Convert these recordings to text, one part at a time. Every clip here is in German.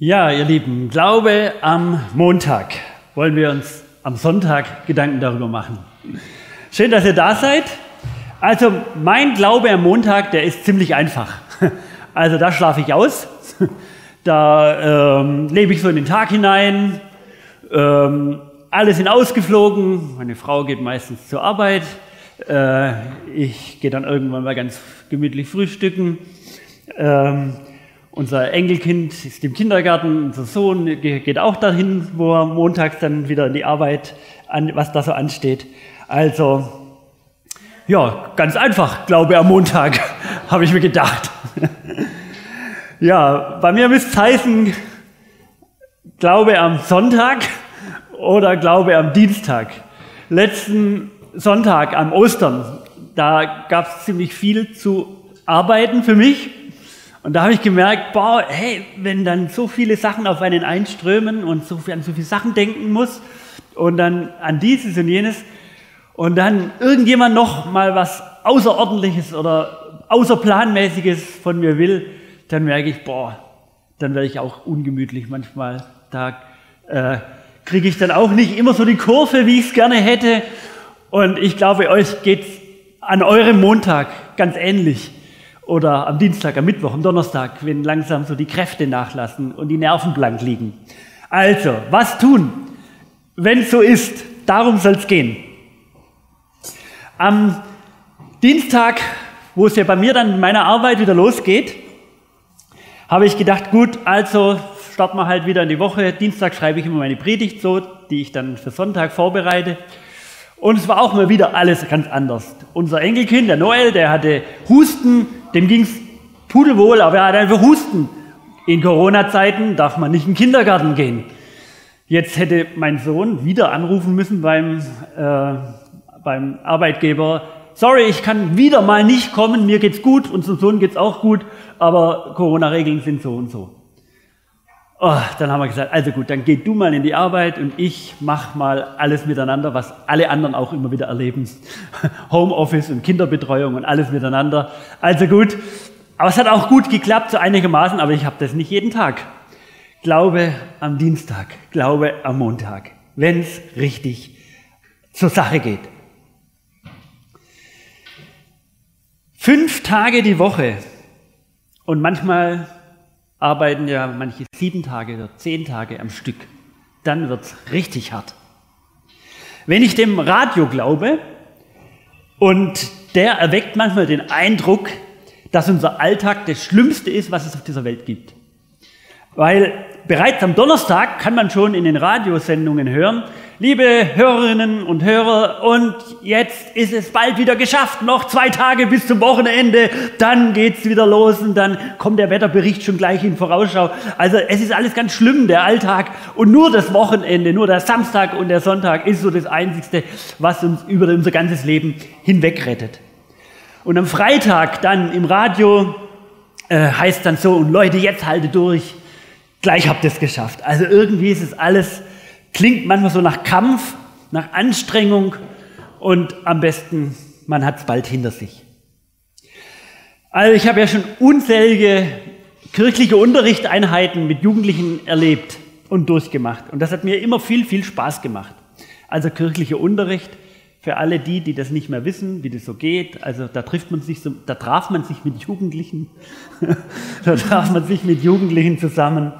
Ja, ihr Lieben, Glaube am Montag. Wollen wir uns am Sonntag Gedanken darüber machen. Schön, dass ihr da seid. Also mein Glaube am Montag, der ist ziemlich einfach. Also da schlafe ich aus, da ähm, lebe ich so in den Tag hinein, ähm, alle sind ausgeflogen, meine Frau geht meistens zur Arbeit, äh, ich gehe dann irgendwann mal ganz gemütlich frühstücken. Ähm, unser Enkelkind ist im Kindergarten, unser Sohn geht auch dahin, wo er montags dann wieder in die Arbeit, an, was da so ansteht. Also, ja, ganz einfach, Glaube am Montag, habe ich mir gedacht. ja, bei mir müsste es heißen, Glaube am Sonntag oder Glaube am Dienstag. Letzten Sonntag am Ostern, da gab es ziemlich viel zu arbeiten für mich. Und da habe ich gemerkt, boah, hey, wenn dann so viele Sachen auf einen einströmen und so viel, an so viele Sachen denken muss und dann an dieses und jenes und dann irgendjemand noch mal was Außerordentliches oder Außerplanmäßiges von mir will, dann merke ich, boah, dann werde ich auch ungemütlich manchmal. Da äh, kriege ich dann auch nicht immer so die Kurve, wie ich es gerne hätte. Und ich glaube, euch geht an eurem Montag ganz ähnlich oder am Dienstag, am Mittwoch, am Donnerstag, wenn langsam so die Kräfte nachlassen und die Nerven blank liegen. Also, was tun, wenn es so ist? Darum soll es gehen. Am Dienstag, wo es ja bei mir dann in meiner Arbeit wieder losgeht, habe ich gedacht, gut, also starten wir halt wieder in die Woche. Dienstag schreibe ich immer meine Predigt so, die ich dann für Sonntag vorbereite. Und es war auch mal wieder alles ganz anders. Unser Enkelkind, der Noel, der hatte Husten, dem ging es pudelwohl, aber er hat einfach Husten. In Corona-Zeiten darf man nicht in den Kindergarten gehen. Jetzt hätte mein Sohn wieder anrufen müssen beim, äh, beim Arbeitgeber. Sorry, ich kann wieder mal nicht kommen, mir geht's gut, unserem Sohn geht's auch gut, aber Corona-Regeln sind so und so. Oh, dann haben wir gesagt, also gut, dann geh du mal in die Arbeit und ich mach mal alles miteinander, was alle anderen auch immer wieder erleben. Homeoffice und Kinderbetreuung und alles miteinander. Also gut, aber es hat auch gut geklappt, so einigermaßen, aber ich habe das nicht jeden Tag. Glaube am Dienstag, Glaube am Montag, wenn es richtig zur Sache geht. Fünf Tage die Woche und manchmal arbeiten ja manche sieben Tage oder zehn Tage am Stück. Dann wird es richtig hart. Wenn ich dem Radio glaube, und der erweckt manchmal den Eindruck, dass unser Alltag das Schlimmste ist, was es auf dieser Welt gibt. Weil bereits am Donnerstag kann man schon in den Radiosendungen hören, liebe Hörerinnen und Hörer, und jetzt ist es bald wieder geschafft, noch zwei Tage bis zum Wochenende, dann geht's wieder los und dann kommt der Wetterbericht schon gleich in Vorausschau. Also es ist alles ganz schlimm, der Alltag, und nur das Wochenende, nur der Samstag und der Sonntag ist so das Einzigste, was uns über unser ganzes Leben hinweg rettet. Und am Freitag dann im Radio äh, heißt dann so, und Leute, jetzt halte durch, gleich habt ihr es geschafft. Also irgendwie ist es alles, klingt manchmal so nach Kampf, nach Anstrengung und am besten, man hat es bald hinter sich. Also ich habe ja schon unzählige kirchliche Unterrichtseinheiten mit Jugendlichen erlebt und durchgemacht. Und das hat mir immer viel, viel Spaß gemacht. Also kirchlicher Unterricht für alle die, die das nicht mehr wissen, wie das so geht. Also da trifft man sich, da traf man sich mit Jugendlichen, da traf man sich mit Jugendlichen zusammen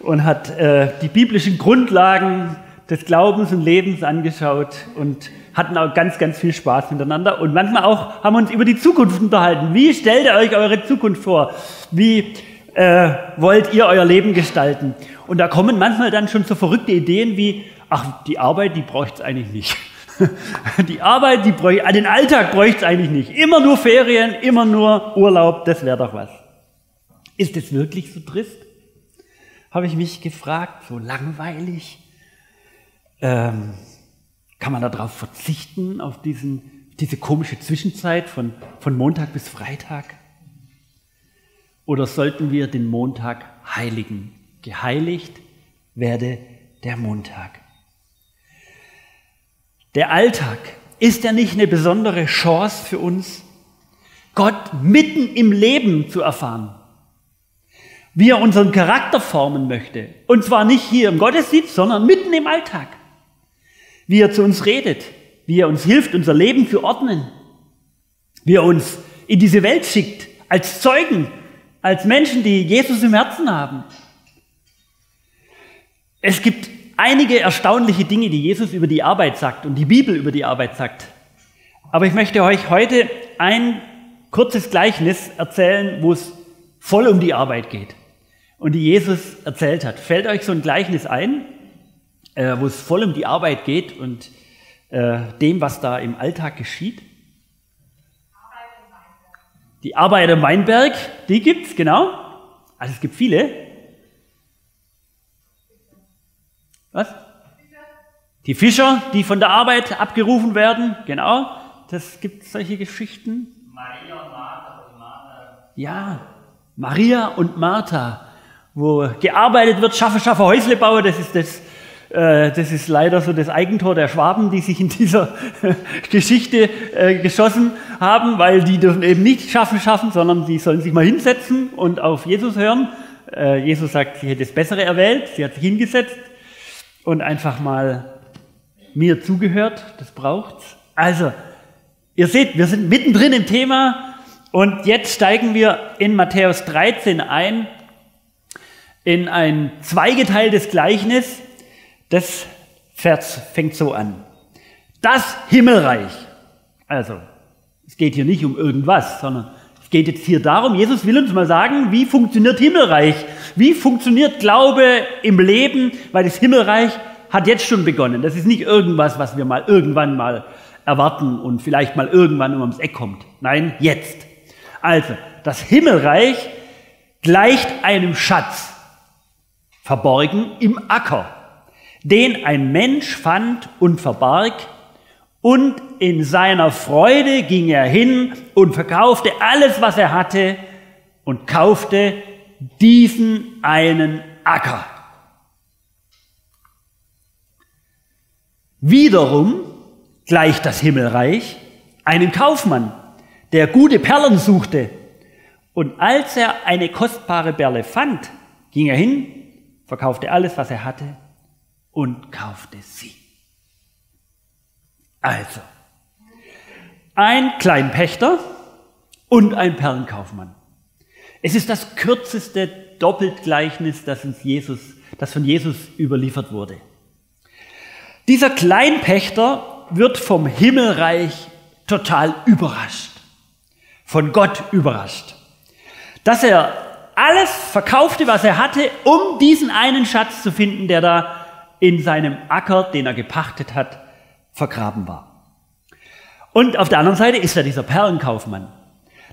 und hat äh, die biblischen Grundlagen des Glaubens und Lebens angeschaut und hatten auch ganz, ganz viel Spaß miteinander und manchmal auch haben wir uns über die Zukunft unterhalten. Wie stellt ihr euch eure Zukunft vor? Wie äh, wollt ihr euer Leben gestalten? Und da kommen manchmal dann schon so verrückte Ideen wie, ach, die Arbeit, die bräuchte es eigentlich nicht. Die Arbeit, die bräuchte, den Alltag bräuchte es eigentlich nicht. Immer nur Ferien, immer nur Urlaub, das wäre doch was. Ist es wirklich so trist? Habe ich mich gefragt, so langweilig. Ähm, kann man darauf verzichten, auf diesen, diese komische Zwischenzeit von, von Montag bis Freitag? Oder sollten wir den Montag heiligen? Geheiligt werde der Montag. Der Alltag, ist er nicht eine besondere Chance für uns, Gott mitten im Leben zu erfahren? Wie er unseren Charakter formen möchte. Und zwar nicht hier im Gottesdienst, sondern mitten im Alltag. Wie er zu uns redet, wie er uns hilft, unser Leben zu ordnen, wie er uns in diese Welt schickt, als Zeugen, als Menschen, die Jesus im Herzen haben. Es gibt einige erstaunliche Dinge, die Jesus über die Arbeit sagt und die Bibel über die Arbeit sagt. Aber ich möchte euch heute ein kurzes Gleichnis erzählen, wo es voll um die Arbeit geht und die Jesus erzählt hat. Fällt euch so ein Gleichnis ein, äh, wo es voll um die Arbeit geht und äh, dem, was da im Alltag geschieht? Die Arbeit im Weinberg, die gibt's genau. Also es gibt viele. Was? Die Fischer, die von der Arbeit abgerufen werden, genau. Das gibt solche Geschichten. Maria und Martha. Ja, Maria und Martha, wo gearbeitet wird, schaffe, schaffe, Häusle baue, das ist das, äh, das ist leider so das Eigentor der Schwaben, die sich in dieser Geschichte äh, geschossen haben, weil die dürfen eben nicht schaffen, schaffen, sondern die sollen sich mal hinsetzen und auf Jesus hören. Äh, Jesus sagt, sie hätte das Bessere erwählt, sie hat sich hingesetzt und einfach mal mir zugehört, das braucht's. Also, ihr seht, wir sind mittendrin im Thema und jetzt steigen wir in Matthäus 13 ein, in ein zweigeteiltes Gleichnis. Das Vers fängt so an. Das Himmelreich. Also, es geht hier nicht um irgendwas, sondern es geht jetzt hier darum, Jesus will uns mal sagen, wie funktioniert Himmelreich? Wie funktioniert Glaube im Leben? Weil das Himmelreich hat jetzt schon begonnen. Das ist nicht irgendwas, was wir mal irgendwann mal erwarten und vielleicht mal irgendwann ums Eck kommt. Nein, jetzt. Also, das Himmelreich gleicht einem Schatz, verborgen im Acker den ein Mensch fand und verbarg, und in seiner Freude ging er hin und verkaufte alles, was er hatte, und kaufte diesen einen Acker. Wiederum gleicht das Himmelreich einem Kaufmann, der gute Perlen suchte. Und als er eine kostbare Perle fand, ging er hin, verkaufte alles, was er hatte und kaufte sie. Also, ein Kleinpächter und ein Perlenkaufmann. Es ist das kürzeste Doppeltgleichnis, das, uns Jesus, das von Jesus überliefert wurde. Dieser Kleinpächter wird vom Himmelreich total überrascht, von Gott überrascht, dass er alles verkaufte, was er hatte, um diesen einen Schatz zu finden, der da in seinem Acker, den er gepachtet hat, vergraben war. Und auf der anderen Seite ist da dieser Perlenkaufmann.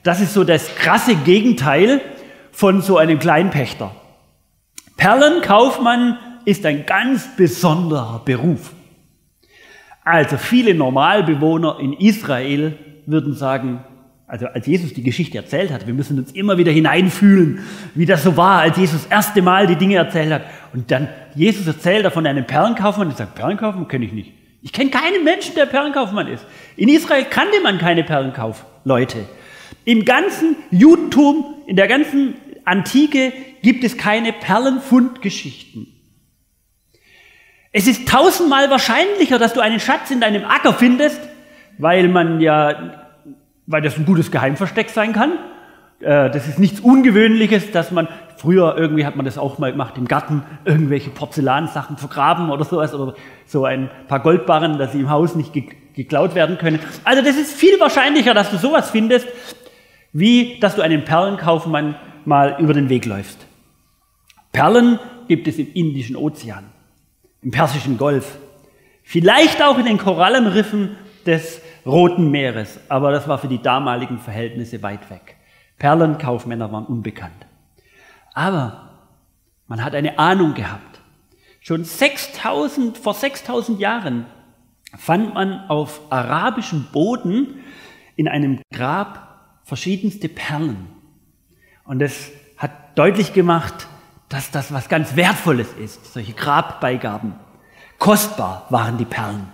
Das ist so das krasse Gegenteil von so einem Kleinpächter. Perlenkaufmann ist ein ganz besonderer Beruf. Also viele Normalbewohner in Israel würden sagen, also als Jesus die Geschichte erzählt hat, wir müssen uns immer wieder hineinfühlen, wie das so war, als Jesus das erste Mal die Dinge erzählt hat. Und dann Jesus erzählt von einem Perlenkaufmann und sagt, Perlenkaufmann kenne ich nicht. Ich kenne keinen Menschen, der Perlenkaufmann ist. In Israel kannte man keine Perlenkaufleute. Im ganzen Judentum, in der ganzen Antike gibt es keine Perlenfundgeschichten. Es ist tausendmal wahrscheinlicher, dass du einen Schatz in deinem Acker findest, weil man ja weil das ein gutes Geheimversteck sein kann. Äh, das ist nichts Ungewöhnliches, dass man, früher irgendwie hat man das auch mal gemacht, im Garten irgendwelche Porzellansachen vergraben oder sowas oder so ein paar Goldbarren, dass sie im Haus nicht geklaut werden können. Also das ist viel wahrscheinlicher, dass du sowas findest, wie dass du einem Perlenkaufmann mal über den Weg läufst. Perlen gibt es im Indischen Ozean, im Persischen Golf, vielleicht auch in den Korallenriffen des Roten Meeres, aber das war für die damaligen Verhältnisse weit weg. Perlenkaufmänner waren unbekannt. Aber man hat eine Ahnung gehabt. Schon 6000, vor 6000 Jahren fand man auf arabischem Boden in einem Grab verschiedenste Perlen. Und es hat deutlich gemacht, dass das was ganz Wertvolles ist, solche Grabbeigaben. Kostbar waren die Perlen.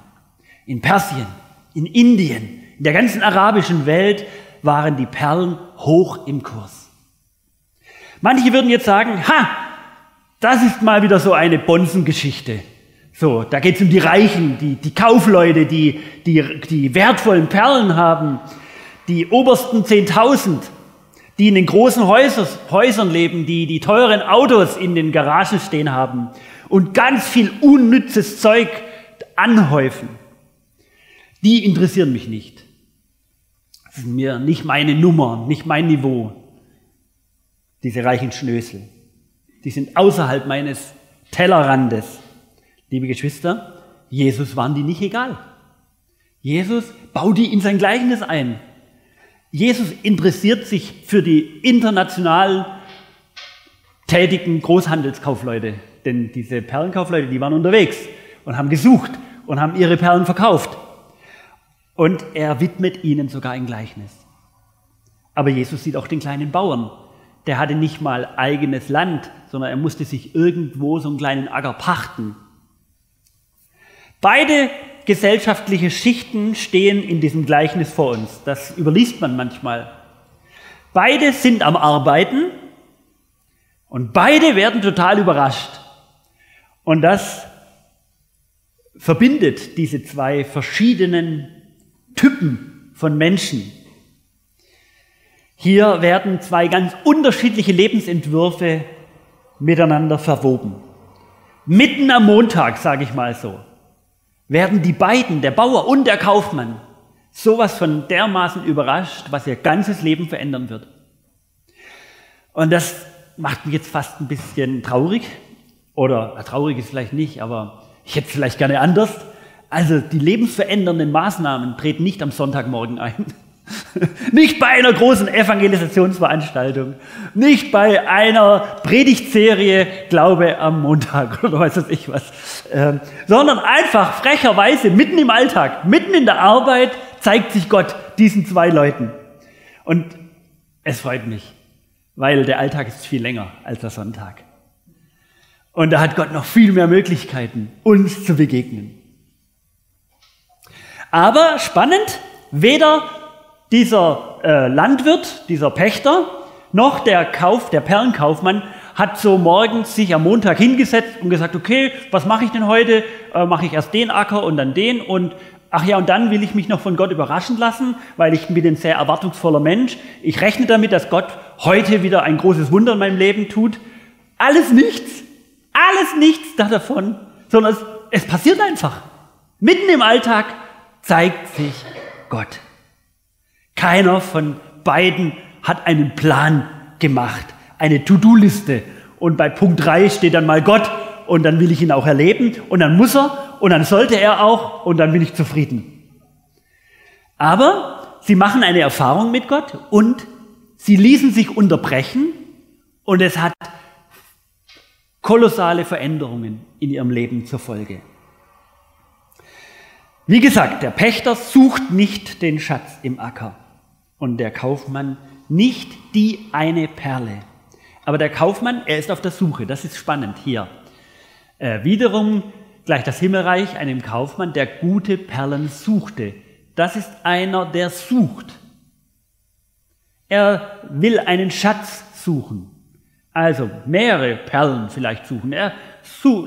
In Persien, in Indien, in der ganzen arabischen Welt waren die Perlen hoch im Kurs. Manche würden jetzt sagen, ha, das ist mal wieder so eine Bonzengeschichte. So, da geht es um die Reichen, die, die Kaufleute, die, die, die wertvollen Perlen haben, die obersten 10.000, die in den großen Häusers, Häusern leben, die die teuren Autos in den Garagen stehen haben und ganz viel unnützes Zeug anhäufen. Die interessieren mich nicht. Das ist mir nicht meine Nummer, nicht mein Niveau. Diese reichen Schnösel. Die sind außerhalb meines Tellerrandes. Liebe Geschwister, Jesus waren die nicht egal. Jesus baut die in sein Gleichnis ein. Jesus interessiert sich für die international tätigen Großhandelskaufleute. Denn diese Perlenkaufleute, die waren unterwegs und haben gesucht und haben ihre Perlen verkauft. Und er widmet ihnen sogar ein Gleichnis. Aber Jesus sieht auch den kleinen Bauern. Der hatte nicht mal eigenes Land, sondern er musste sich irgendwo so einen kleinen Acker pachten. Beide gesellschaftliche Schichten stehen in diesem Gleichnis vor uns. Das überliest man manchmal. Beide sind am Arbeiten und beide werden total überrascht. Und das verbindet diese zwei verschiedenen Typen von Menschen. Hier werden zwei ganz unterschiedliche Lebensentwürfe miteinander verwoben. Mitten am Montag, sage ich mal so werden die beiden, der Bauer und der Kaufmann, sowas von dermaßen überrascht, was ihr ganzes Leben verändern wird. Und das macht mich jetzt fast ein bisschen traurig. Oder traurig ist vielleicht nicht, aber ich hätte es vielleicht gerne anders. Also die lebensverändernden Maßnahmen treten nicht am Sonntagmorgen ein, nicht bei einer großen Evangelisationsveranstaltung, nicht bei einer Predigtserie Glaube am Montag oder weiß ich was, ähm, sondern einfach frecherweise mitten im Alltag, mitten in der Arbeit zeigt sich Gott diesen zwei Leuten. Und es freut mich, weil der Alltag ist viel länger als der Sonntag. Und da hat Gott noch viel mehr Möglichkeiten, uns zu begegnen. Aber spannend, weder dieser äh, Landwirt, dieser Pächter, noch der Kauf, der Perlenkaufmann hat so morgens sich am Montag hingesetzt und gesagt, okay, was mache ich denn heute? Äh, mache ich erst den Acker und dann den und ach ja, und dann will ich mich noch von Gott überraschen lassen, weil ich bin ein sehr erwartungsvoller Mensch. Ich rechne damit, dass Gott heute wieder ein großes Wunder in meinem Leben tut. Alles nichts, alles nichts davon, sondern es, es passiert einfach. Mitten im Alltag zeigt sich Gott. Keiner von beiden hat einen Plan gemacht, eine To-Do-Liste. Und bei Punkt 3 steht dann mal Gott und dann will ich ihn auch erleben und dann muss er und dann sollte er auch und dann bin ich zufrieden. Aber sie machen eine Erfahrung mit Gott und sie ließen sich unterbrechen und es hat kolossale Veränderungen in ihrem Leben zur Folge. Wie gesagt, der Pächter sucht nicht den Schatz im Acker und der Kaufmann nicht die eine Perle. Aber der Kaufmann, er ist auf der Suche. Das ist spannend hier. Äh, wiederum gleich das Himmelreich einem Kaufmann, der gute Perlen suchte. Das ist einer, der sucht. Er will einen Schatz suchen. Also mehrere Perlen vielleicht suchen. Er,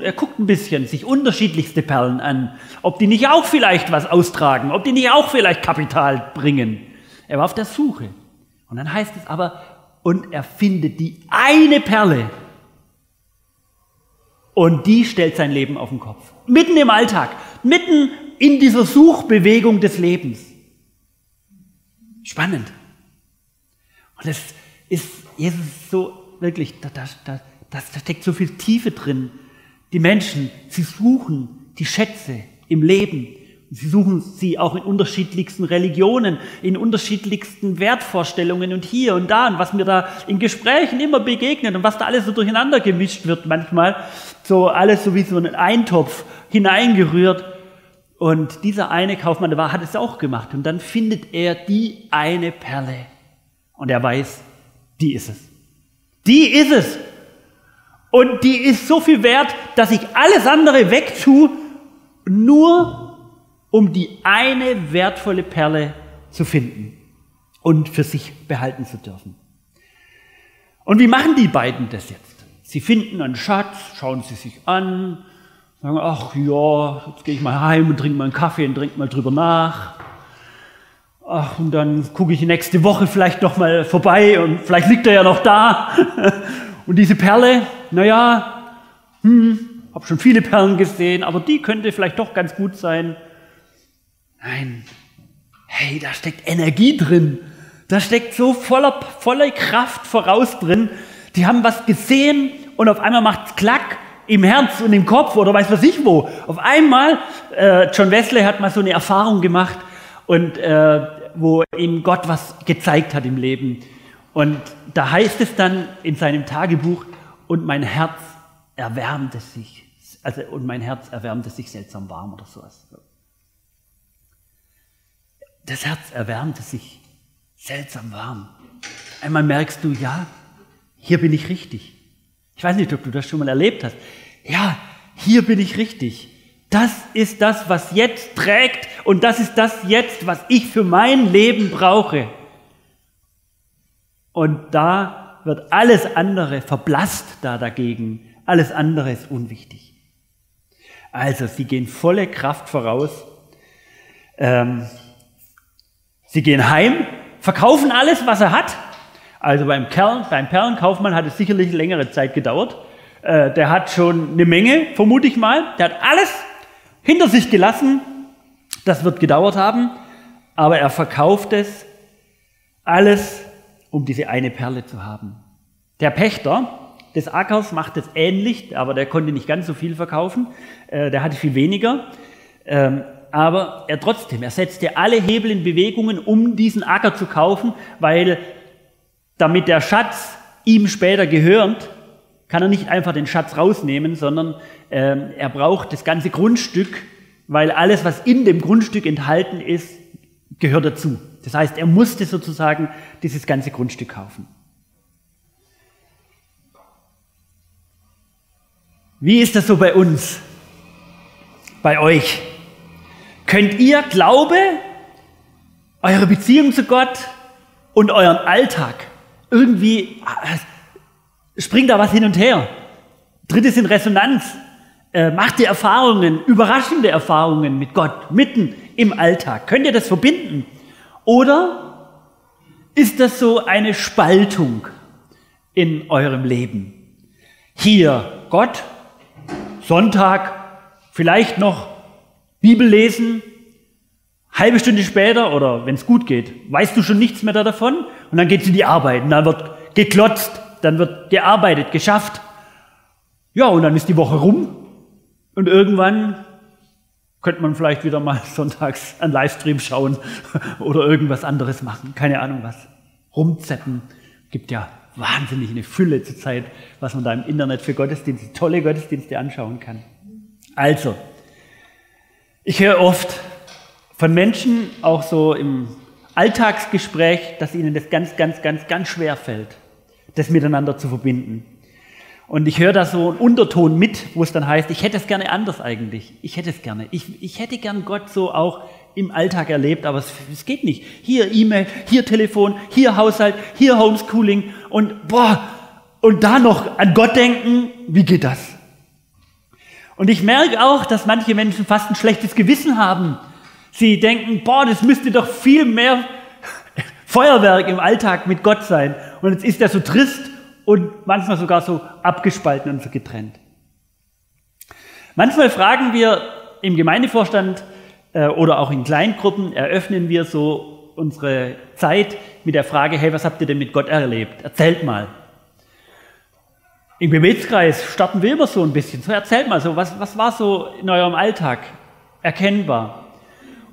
er guckt ein bisschen sich unterschiedlichste Perlen an, ob die nicht auch vielleicht was austragen, ob die nicht auch vielleicht Kapital bringen. Er war auf der Suche. Und dann heißt es aber, und er findet die eine Perle. Und die stellt sein Leben auf den Kopf. Mitten im Alltag, mitten in dieser Suchbewegung des Lebens. Spannend. Und es ist Jesus so wirklich, da, da, da, da steckt so viel Tiefe drin. Die Menschen, sie suchen die Schätze im Leben Sie suchen sie auch in unterschiedlichsten Religionen, in unterschiedlichsten Wertvorstellungen und hier und da und was mir da in Gesprächen immer begegnet und was da alles so durcheinander gemischt wird manchmal, so alles so wie so ein Eintopf hineingerührt. Und dieser eine Kaufmann, der war, hat es auch gemacht. Und dann findet er die eine Perle. Und er weiß, die ist es. Die ist es. Und die ist so viel wert, dass ich alles andere wegtue, nur um die eine wertvolle Perle zu finden und für sich behalten zu dürfen. Und wie machen die beiden das jetzt? Sie finden einen Schatz, schauen sie sich an, sagen, ach ja, jetzt gehe ich mal heim und trinke mal einen Kaffee und trinke mal drüber nach. Ach, und dann gucke ich nächste Woche vielleicht noch mal vorbei und vielleicht liegt er ja noch da. Und diese Perle, naja, hm, habe schon viele Perlen gesehen, aber die könnte vielleicht doch ganz gut sein. Nein, hey, da steckt Energie drin. Da steckt so voller, voller Kraft voraus drin. Die haben was gesehen und auf einmal macht es Klack im Herz und im Kopf oder weiß was ich wo. Auf einmal, äh, John Wesley hat mal so eine Erfahrung gemacht und äh, wo ihm Gott was gezeigt hat im Leben. Und da heißt es dann in seinem Tagebuch, und mein Herz erwärmte sich, also und mein Herz erwärmte sich seltsam warm oder sowas. Das Herz erwärmte sich seltsam warm. Einmal merkst du, ja, hier bin ich richtig. Ich weiß nicht, ob du das schon mal erlebt hast. Ja, hier bin ich richtig. Das ist das, was jetzt trägt und das ist das jetzt, was ich für mein Leben brauche. Und da wird alles andere verblasst da dagegen. Alles andere ist unwichtig. Also, sie gehen volle Kraft voraus. Ähm, sie gehen heim, verkaufen alles, was er hat. Also beim, Kerl, beim Perlenkaufmann hat es sicherlich längere Zeit gedauert. Äh, der hat schon eine Menge, vermute ich mal. Der hat alles hinter sich gelassen. Das wird gedauert haben, aber er verkauft es alles, um diese eine Perle zu haben. Der Pächter des Ackers macht es ähnlich, aber der konnte nicht ganz so viel verkaufen. Äh, der hatte viel weniger. Ähm, aber er trotzdem, er setzte alle Hebel in Bewegungen, um diesen Acker zu kaufen, weil damit der Schatz ihm später gehört, kann er nicht einfach den Schatz rausnehmen, sondern ähm, er braucht das ganze Grundstück, weil alles, was in dem Grundstück enthalten ist, gehört dazu. Das heißt, er musste sozusagen dieses ganze Grundstück kaufen. Wie ist das so bei uns? Bei euch? Könnt ihr Glaube, eure Beziehung zu Gott und euren Alltag irgendwie springt da was hin und her. Drittes in Resonanz. Äh, macht ihr Erfahrungen, überraschende Erfahrungen mit Gott mitten im Alltag. Könnt ihr das verbinden? Oder ist das so eine Spaltung in eurem Leben? Hier Gott, Sonntag, vielleicht noch Bibel lesen, halbe Stunde später oder wenn es gut geht, weißt du schon nichts mehr davon und dann geht es in die Arbeit und dann wird geklotzt, dann wird gearbeitet, geschafft. Ja, und dann ist die Woche rum und irgendwann könnte man vielleicht wieder mal sonntags einen Livestream schauen oder irgendwas anderes machen. Keine Ahnung was. Rumzeppen. Gibt ja wahnsinnig eine Fülle zur Zeit, was man da im Internet für Gottesdienste, tolle Gottesdienste anschauen kann. Also, ich höre oft von Menschen, auch so im Alltagsgespräch, dass ihnen das ganz, ganz, ganz, ganz schwer fällt das miteinander zu verbinden. Und ich höre da so einen Unterton mit, wo es dann heißt, ich hätte es gerne anders eigentlich. Ich hätte es gerne. Ich, ich hätte gern Gott so auch im Alltag erlebt, aber es, es geht nicht. Hier E-Mail, hier Telefon, hier Haushalt, hier Homeschooling und boah, und da noch an Gott denken, wie geht das? Und ich merke auch, dass manche Menschen fast ein schlechtes Gewissen haben. Sie denken, boah, das müsste doch viel mehr Feuerwerk im Alltag mit Gott sein. Und jetzt ist er so trist und manchmal sogar so abgespalten und so getrennt. Manchmal fragen wir im Gemeindevorstand äh, oder auch in Kleingruppen, eröffnen wir so unsere Zeit mit der Frage, hey, was habt ihr denn mit Gott erlebt? Erzählt mal. Im Gebetskreis starten wir immer so ein bisschen. So erzählt mal so, was, was war so in eurem Alltag erkennbar?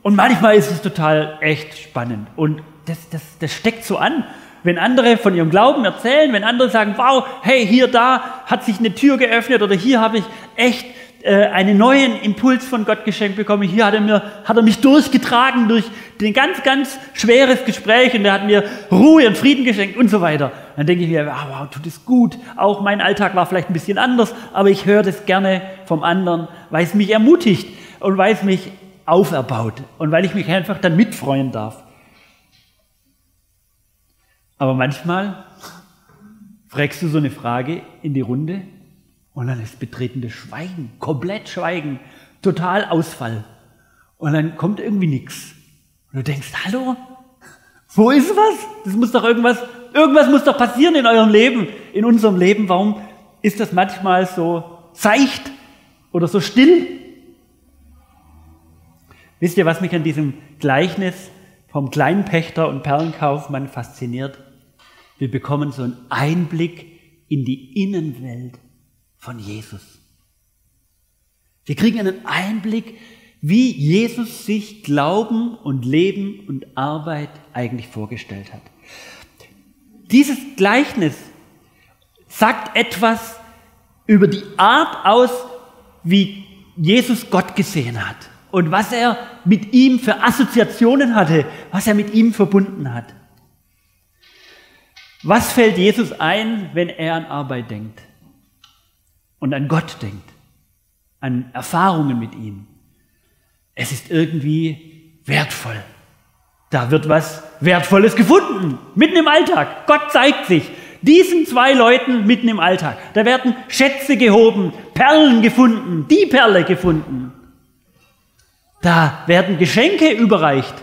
Und manchmal ist es total echt spannend und das, das, das steckt so an. Wenn andere von ihrem Glauben erzählen, wenn andere sagen, wow, hey, hier, da hat sich eine Tür geöffnet oder hier habe ich echt äh, einen neuen Impuls von Gott geschenkt bekommen. Hier hat er, mir, hat er mich durchgetragen durch ein ganz, ganz schweres Gespräch und er hat mir Ruhe und Frieden geschenkt und so weiter. Dann denke ich mir, wow, wow, tut es gut. Auch mein Alltag war vielleicht ein bisschen anders, aber ich höre das gerne vom anderen, weil es mich ermutigt und weil es mich auferbaut und weil ich mich einfach dann mitfreuen darf. Aber manchmal fragst du so eine Frage in die Runde und dann ist betretenes Schweigen, komplett Schweigen, total Ausfall. Und dann kommt irgendwie nichts. Und du denkst, hallo, wo ist was? Das muss doch irgendwas, irgendwas muss doch passieren in eurem Leben, in unserem Leben. Warum ist das manchmal so seicht oder so still? Wisst ihr, was mich an diesem Gleichnis vom Kleinpächter und Perlenkaufmann fasziniert? Wir bekommen so einen Einblick in die Innenwelt von Jesus. Wir kriegen einen Einblick, wie Jesus sich Glauben und Leben und Arbeit eigentlich vorgestellt hat. Dieses Gleichnis sagt etwas über die Art aus, wie Jesus Gott gesehen hat und was er mit ihm für Assoziationen hatte, was er mit ihm verbunden hat. Was fällt Jesus ein, wenn er an Arbeit denkt und an Gott denkt, an Erfahrungen mit ihm? Es ist irgendwie wertvoll. Da wird was Wertvolles gefunden, mitten im Alltag. Gott zeigt sich diesen zwei Leuten mitten im Alltag. Da werden Schätze gehoben, Perlen gefunden, die Perle gefunden. Da werden Geschenke überreicht.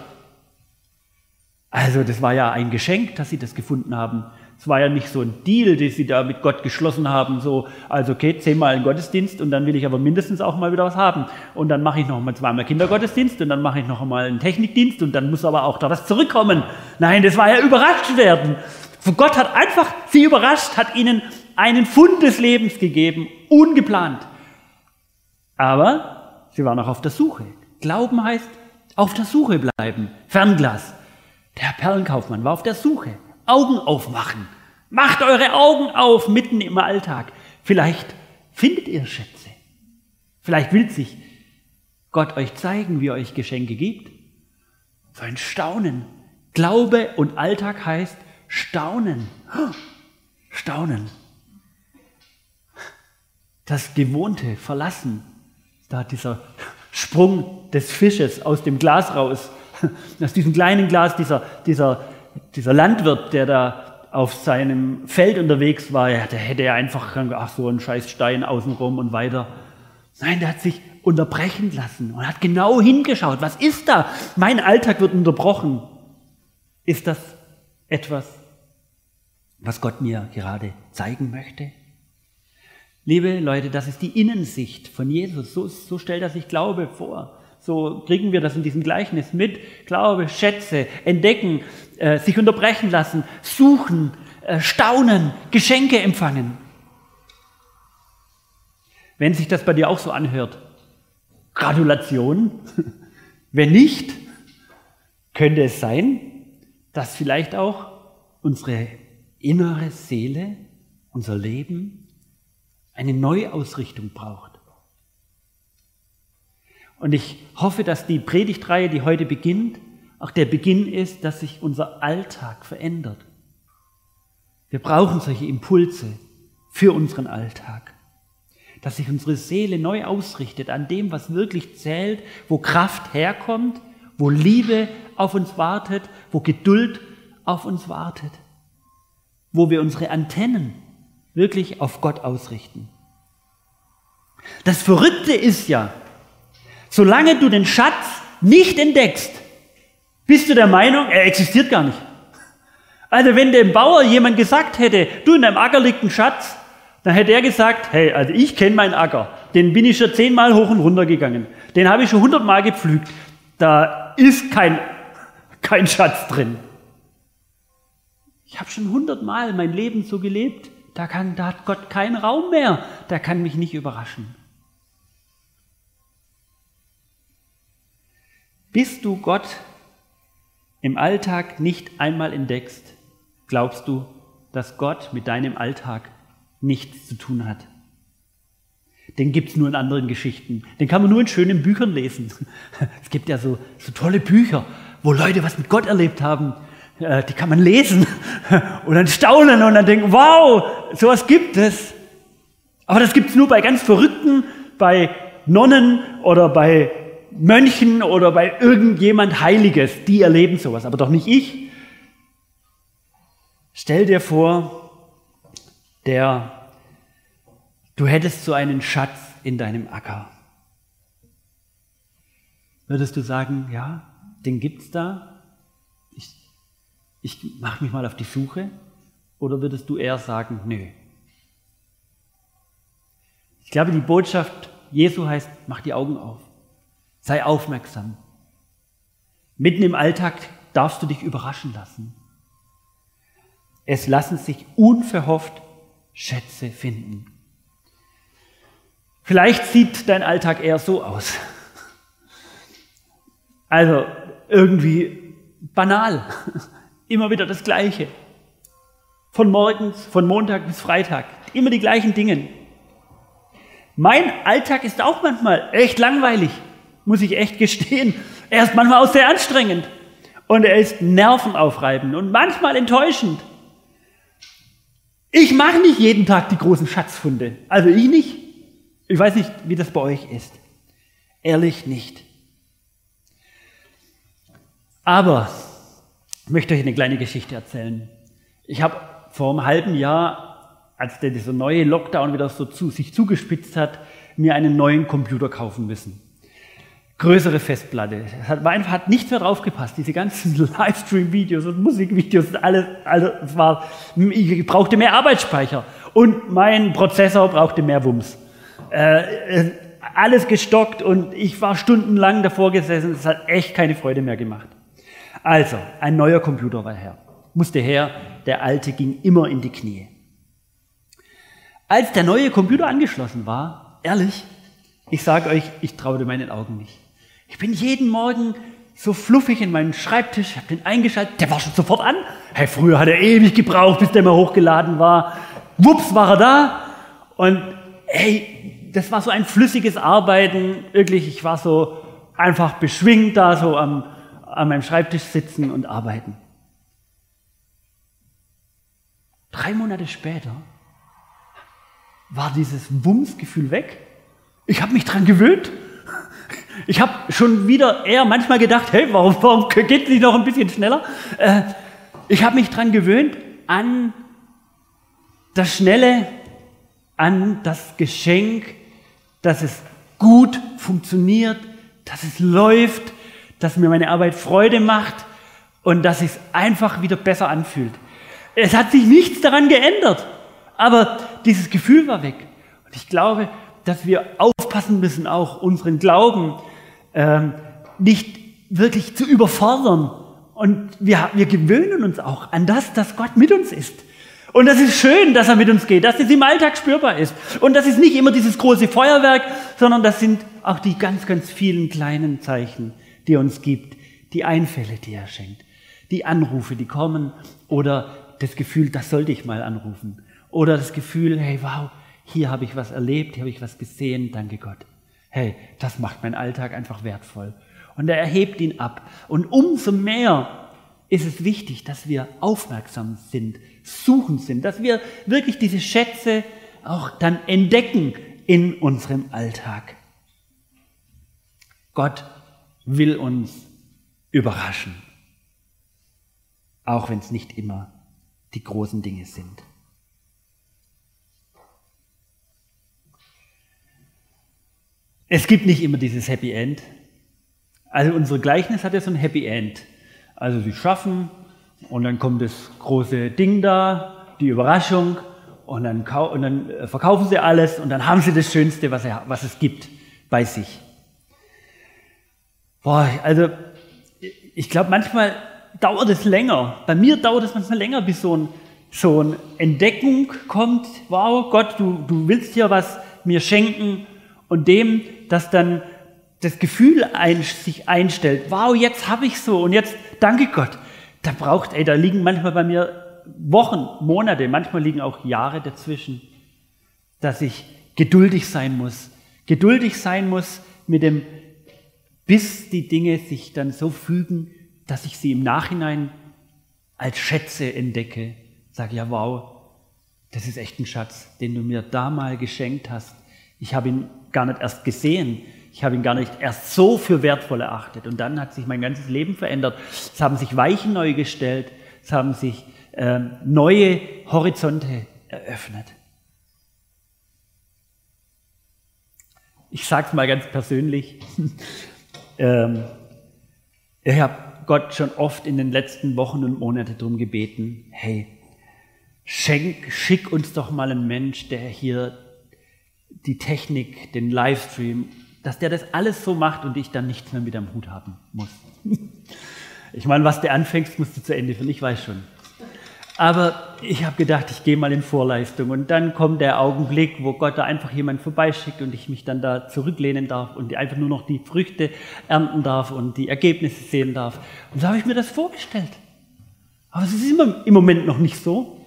Also das war ja ein Geschenk, dass sie das gefunden haben. Es war ja nicht so ein Deal, den sie da mit Gott geschlossen haben, so, also okay, zehnmal einen Gottesdienst und dann will ich aber mindestens auch mal wieder was haben. Und dann mache ich noch mal zweimal Kindergottesdienst und dann mache ich noch mal einen Technikdienst und dann muss aber auch da was zurückkommen. Nein, das war ja überrascht werden. Gott hat einfach sie überrascht, hat ihnen einen Fund des Lebens gegeben, ungeplant. Aber sie waren auch auf der Suche. Glauben heißt auf der Suche bleiben. Fernglas. Der Perlenkaufmann war auf der Suche. Augen aufmachen. Macht eure Augen auf mitten im Alltag. Vielleicht findet ihr Schätze. Vielleicht will sich Gott euch zeigen, wie er euch Geschenke gibt. So ein Staunen. Glaube und Alltag heißt Staunen. Staunen. Das Gewohnte verlassen. Da dieser Sprung des Fisches aus dem Glas raus. Aus diesem kleinen Glas, dieser, dieser dieser Landwirt, der da auf seinem Feld unterwegs war, der hätte ja einfach, ach so, ein scheiß Stein außenrum und weiter. Nein, der hat sich unterbrechen lassen und hat genau hingeschaut. Was ist da? Mein Alltag wird unterbrochen. Ist das etwas, was Gott mir gerade zeigen möchte? Liebe Leute, das ist die Innensicht von Jesus. So, so stellt er sich Glaube vor. So kriegen wir das in diesem Gleichnis mit. Glaube, Schätze, entdecken, äh, sich unterbrechen lassen, suchen, äh, staunen, Geschenke empfangen. Wenn sich das bei dir auch so anhört, Gratulation. Wenn nicht, könnte es sein, dass vielleicht auch unsere innere Seele, unser Leben eine Neuausrichtung braucht. Und ich hoffe, dass die Predigtreihe, die heute beginnt, auch der Beginn ist, dass sich unser Alltag verändert. Wir brauchen solche Impulse für unseren Alltag, dass sich unsere Seele neu ausrichtet an dem, was wirklich zählt, wo Kraft herkommt, wo Liebe auf uns wartet, wo Geduld auf uns wartet, wo wir unsere Antennen wirklich auf Gott ausrichten. Das Verrückte ist ja, Solange du den Schatz nicht entdeckst, bist du der Meinung, er existiert gar nicht. Also wenn dem Bauer jemand gesagt hätte, du in deinem Acker liegt ein Schatz, dann hätte er gesagt, hey, also ich kenne meinen Acker, den bin ich schon zehnmal hoch und runter gegangen, den habe ich schon hundertmal gepflügt, da ist kein, kein Schatz drin. Ich habe schon hundertmal mein Leben so gelebt, da, kann, da hat Gott keinen Raum mehr, der kann mich nicht überraschen. Bis du Gott im Alltag nicht einmal entdeckst, glaubst du, dass Gott mit deinem Alltag nichts zu tun hat. Den gibt es nur in anderen Geschichten. Den kann man nur in schönen Büchern lesen. Es gibt ja so, so tolle Bücher, wo Leute was mit Gott erlebt haben. Äh, die kann man lesen und dann staunen und dann denken, wow, sowas gibt es. Aber das gibt es nur bei ganz Verrückten, bei Nonnen oder bei Mönchen oder bei irgendjemand Heiliges, die erleben sowas, aber doch nicht ich. Stell dir vor, der, du hättest so einen Schatz in deinem Acker. Würdest du sagen, ja, den gibt's da? Ich, ich mache mich mal auf die Suche. Oder würdest du eher sagen, nö? Ich glaube, die Botschaft Jesu heißt, mach die Augen auf. Sei aufmerksam. Mitten im Alltag darfst du dich überraschen lassen. Es lassen sich unverhofft Schätze finden. Vielleicht sieht dein Alltag eher so aus. Also irgendwie banal. Immer wieder das Gleiche. Von morgens, von Montag bis Freitag. Immer die gleichen Dinge. Mein Alltag ist auch manchmal echt langweilig, muss ich echt gestehen. Er ist manchmal auch sehr anstrengend. Und er ist nervenaufreibend und manchmal enttäuschend. Ich mache nicht jeden Tag die großen Schatzfunde. Also ich nicht. Ich weiß nicht, wie das bei euch ist. Ehrlich nicht. Aber ich möchte euch eine kleine Geschichte erzählen. Ich habe vor einem halben Jahr, als der dieser neue Lockdown wieder so zu, sich zugespitzt hat, mir einen neuen Computer kaufen müssen. Größere Festplatte. Es hat, einfach, hat nichts mehr draufgepasst. Diese ganzen Livestream-Videos und Musikvideos, alles, also es war, ich brauchte mehr Arbeitsspeicher und mein Prozessor brauchte mehr Wumms. Äh, alles gestockt und ich war stundenlang davor gesessen. Es hat echt keine Freude mehr gemacht. Also, ein neuer Computer war her. Musste her, der alte ging immer in die Knie. Als der neue Computer angeschlossen war, ehrlich, ich sage euch, ich traute meinen Augen nicht. Ich bin jeden Morgen so fluffig in meinen Schreibtisch, habe den eingeschaltet, der war schon sofort an. Hey, früher hat er ewig gebraucht, bis der mal hochgeladen war. Wups, war er da. Und hey, das war so ein flüssiges Arbeiten. Wirklich, ich war so einfach beschwingt da, so am, an meinem Schreibtisch sitzen und arbeiten. Drei Monate später war dieses Wumsgefühl weg. Ich habe mich dran gewöhnt. Ich habe schon wieder eher manchmal gedacht, hey, warum, warum geht es nicht noch ein bisschen schneller? Äh, ich habe mich dran gewöhnt an das Schnelle, an das Geschenk, dass es gut funktioniert, dass es läuft, dass mir meine Arbeit Freude macht und dass es einfach wieder besser anfühlt. Es hat sich nichts daran geändert, aber dieses Gefühl war weg. Und ich glaube, dass wir aufpassen müssen, auch unseren Glauben ähm, nicht wirklich zu überfordern. Und wir, wir gewöhnen uns auch an das, dass Gott mit uns ist. Und das ist schön, dass er mit uns geht, dass es im Alltag spürbar ist. Und das ist nicht immer dieses große Feuerwerk, sondern das sind auch die ganz, ganz vielen kleinen Zeichen, die er uns gibt, die Einfälle, die er schenkt, die Anrufe, die kommen oder das Gefühl, das sollte ich mal anrufen oder das Gefühl, hey, wow, hier habe ich was erlebt, hier habe ich was gesehen, danke Gott. Hey, das macht meinen Alltag einfach wertvoll. Und er erhebt ihn ab. Und umso mehr ist es wichtig, dass wir aufmerksam sind, suchend sind, dass wir wirklich diese Schätze auch dann entdecken in unserem Alltag. Gott will uns überraschen, auch wenn es nicht immer die großen Dinge sind. Es gibt nicht immer dieses Happy End. Also unser Gleichnis hat ja so ein Happy End. Also sie schaffen und dann kommt das große Ding da, die Überraschung und dann, und dann äh, verkaufen sie alles und dann haben sie das Schönste, was, er, was es gibt, bei sich. Boah, also ich glaube, manchmal dauert es länger. Bei mir dauert es manchmal länger, bis so ein, so eine Entdeckung kommt. Wow, Gott, du, du willst ja was mir schenken. Und dem, dass dann das Gefühl ein, sich einstellt, wow, jetzt habe ich so und jetzt, danke Gott. Da braucht, ey, da liegen manchmal bei mir Wochen, Monate, manchmal liegen auch Jahre dazwischen, dass ich geduldig sein muss. Geduldig sein muss mit dem bis die Dinge sich dann so fügen, dass ich sie im Nachhinein als Schätze entdecke. Sage, ja, wow, das ist echt ein Schatz, den du mir da mal geschenkt hast. Ich habe ihn gar nicht erst gesehen. Ich habe ihn gar nicht erst so für wertvoll erachtet. Und dann hat sich mein ganzes Leben verändert. Es haben sich Weichen neu gestellt. Es haben sich ähm, neue Horizonte eröffnet. Ich sage es mal ganz persönlich. ähm, ich habe Gott schon oft in den letzten Wochen und Monaten darum gebeten, hey, schenk, schick uns doch mal einen Mensch, der hier die Technik, den Livestream, dass der das alles so macht und ich dann nichts mehr mit am Hut haben muss. Ich meine, was du anfängst, musst du zu Ende führen, ich weiß schon. Aber ich habe gedacht, ich gehe mal in Vorleistung und dann kommt der Augenblick, wo Gott da einfach jemand vorbeischickt und ich mich dann da zurücklehnen darf und einfach nur noch die Früchte ernten darf und die Ergebnisse sehen darf. Und so habe ich mir das vorgestellt. Aber es ist immer im Moment noch nicht so.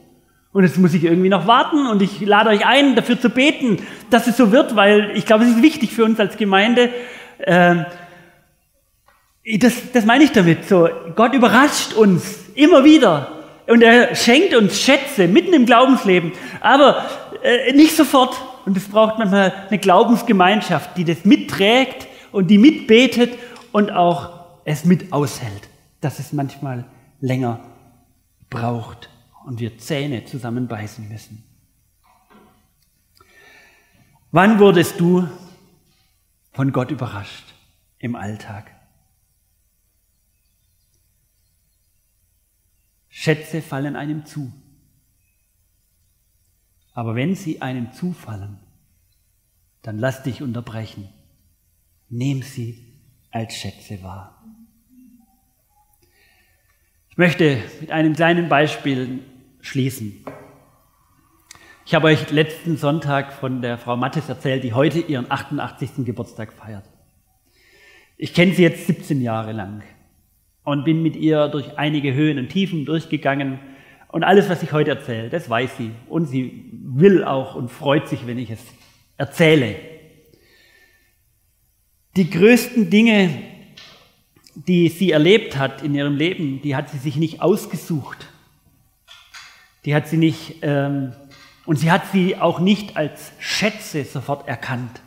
Und jetzt muss ich irgendwie noch warten und ich lade euch ein, dafür zu beten, dass es so wird, weil ich glaube, es ist wichtig für uns als Gemeinde. Ähm, das, das meine ich damit. So, Gott überrascht uns immer wieder und er schenkt uns Schätze mitten im Glaubensleben, aber äh, nicht sofort. Und es braucht manchmal eine Glaubensgemeinschaft, die das mitträgt und die mitbetet und auch es mit aushält, dass es manchmal länger braucht und wir Zähne zusammenbeißen müssen. Wann wurdest du von Gott überrascht im Alltag? Schätze fallen einem zu. Aber wenn sie einem zufallen, dann lass dich unterbrechen. Nimm sie als Schätze wahr. Ich möchte mit einem kleinen Beispiel schließen. Ich habe euch letzten Sonntag von der Frau Mattes erzählt, die heute ihren 88. Geburtstag feiert. Ich kenne sie jetzt 17 Jahre lang und bin mit ihr durch einige Höhen und Tiefen durchgegangen. Und alles, was ich heute erzähle, das weiß sie. Und sie will auch und freut sich, wenn ich es erzähle. Die größten Dinge, die sie erlebt hat in ihrem Leben, die hat sie sich nicht ausgesucht. Die hat sie nicht, ähm, und sie hat sie auch nicht als Schätze sofort erkannt.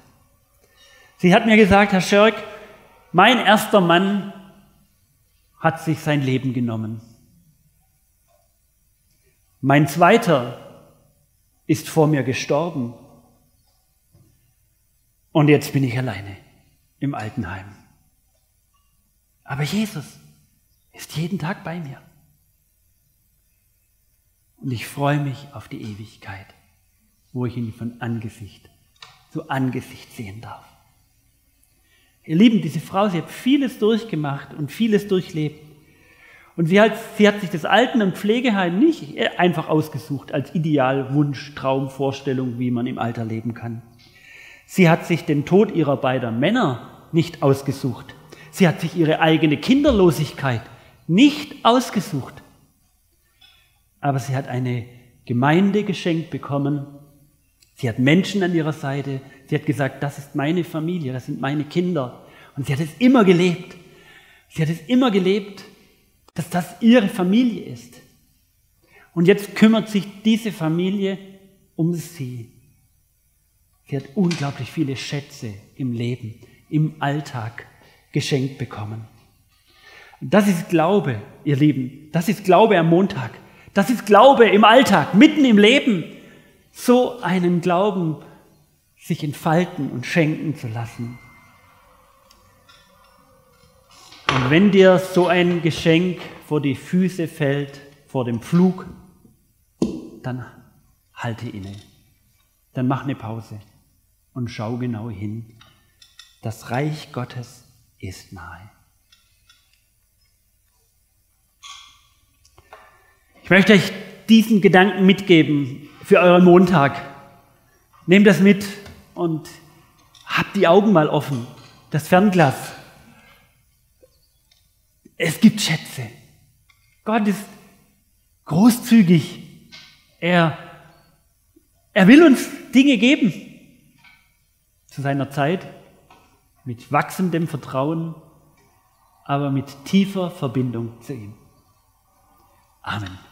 Sie hat mir gesagt, Herr Schörk, mein erster Mann hat sich sein Leben genommen. Mein zweiter ist vor mir gestorben. Und jetzt bin ich alleine im Altenheim. Aber Jesus ist jeden Tag bei mir. Und ich freue mich auf die Ewigkeit, wo ich ihn von Angesicht zu Angesicht sehen darf. Ihr Lieben, diese Frau, sie hat vieles durchgemacht und vieles durchlebt. Und sie hat, sie hat sich das Alten- und Pflegeheim nicht einfach ausgesucht als Ideal, Wunsch, Traum, Vorstellung, wie man im Alter leben kann. Sie hat sich den Tod ihrer beiden Männer nicht ausgesucht. Sie hat sich ihre eigene Kinderlosigkeit nicht ausgesucht. Aber sie hat eine Gemeinde geschenkt bekommen. Sie hat Menschen an ihrer Seite. Sie hat gesagt, das ist meine Familie, das sind meine Kinder. Und sie hat es immer gelebt. Sie hat es immer gelebt, dass das ihre Familie ist. Und jetzt kümmert sich diese Familie um sie. Sie hat unglaublich viele Schätze im Leben, im Alltag geschenkt bekommen. Das ist Glaube, ihr Lieben. Das ist Glaube am Montag. Das ist Glaube im Alltag, mitten im Leben. So einen Glauben sich entfalten und schenken zu lassen. Und wenn dir so ein Geschenk vor die Füße fällt, vor dem Flug, dann halte inne. Dann mach eine Pause und schau genau hin. Das Reich Gottes ist nahe. Ich möchte euch diesen Gedanken mitgeben für euren Montag. Nehmt das mit und habt die Augen mal offen, das Fernglas. Es gibt Schätze. Gott ist großzügig. Er, er will uns Dinge geben zu seiner Zeit mit wachsendem Vertrauen, aber mit tiefer Verbindung zu ihm. Amen.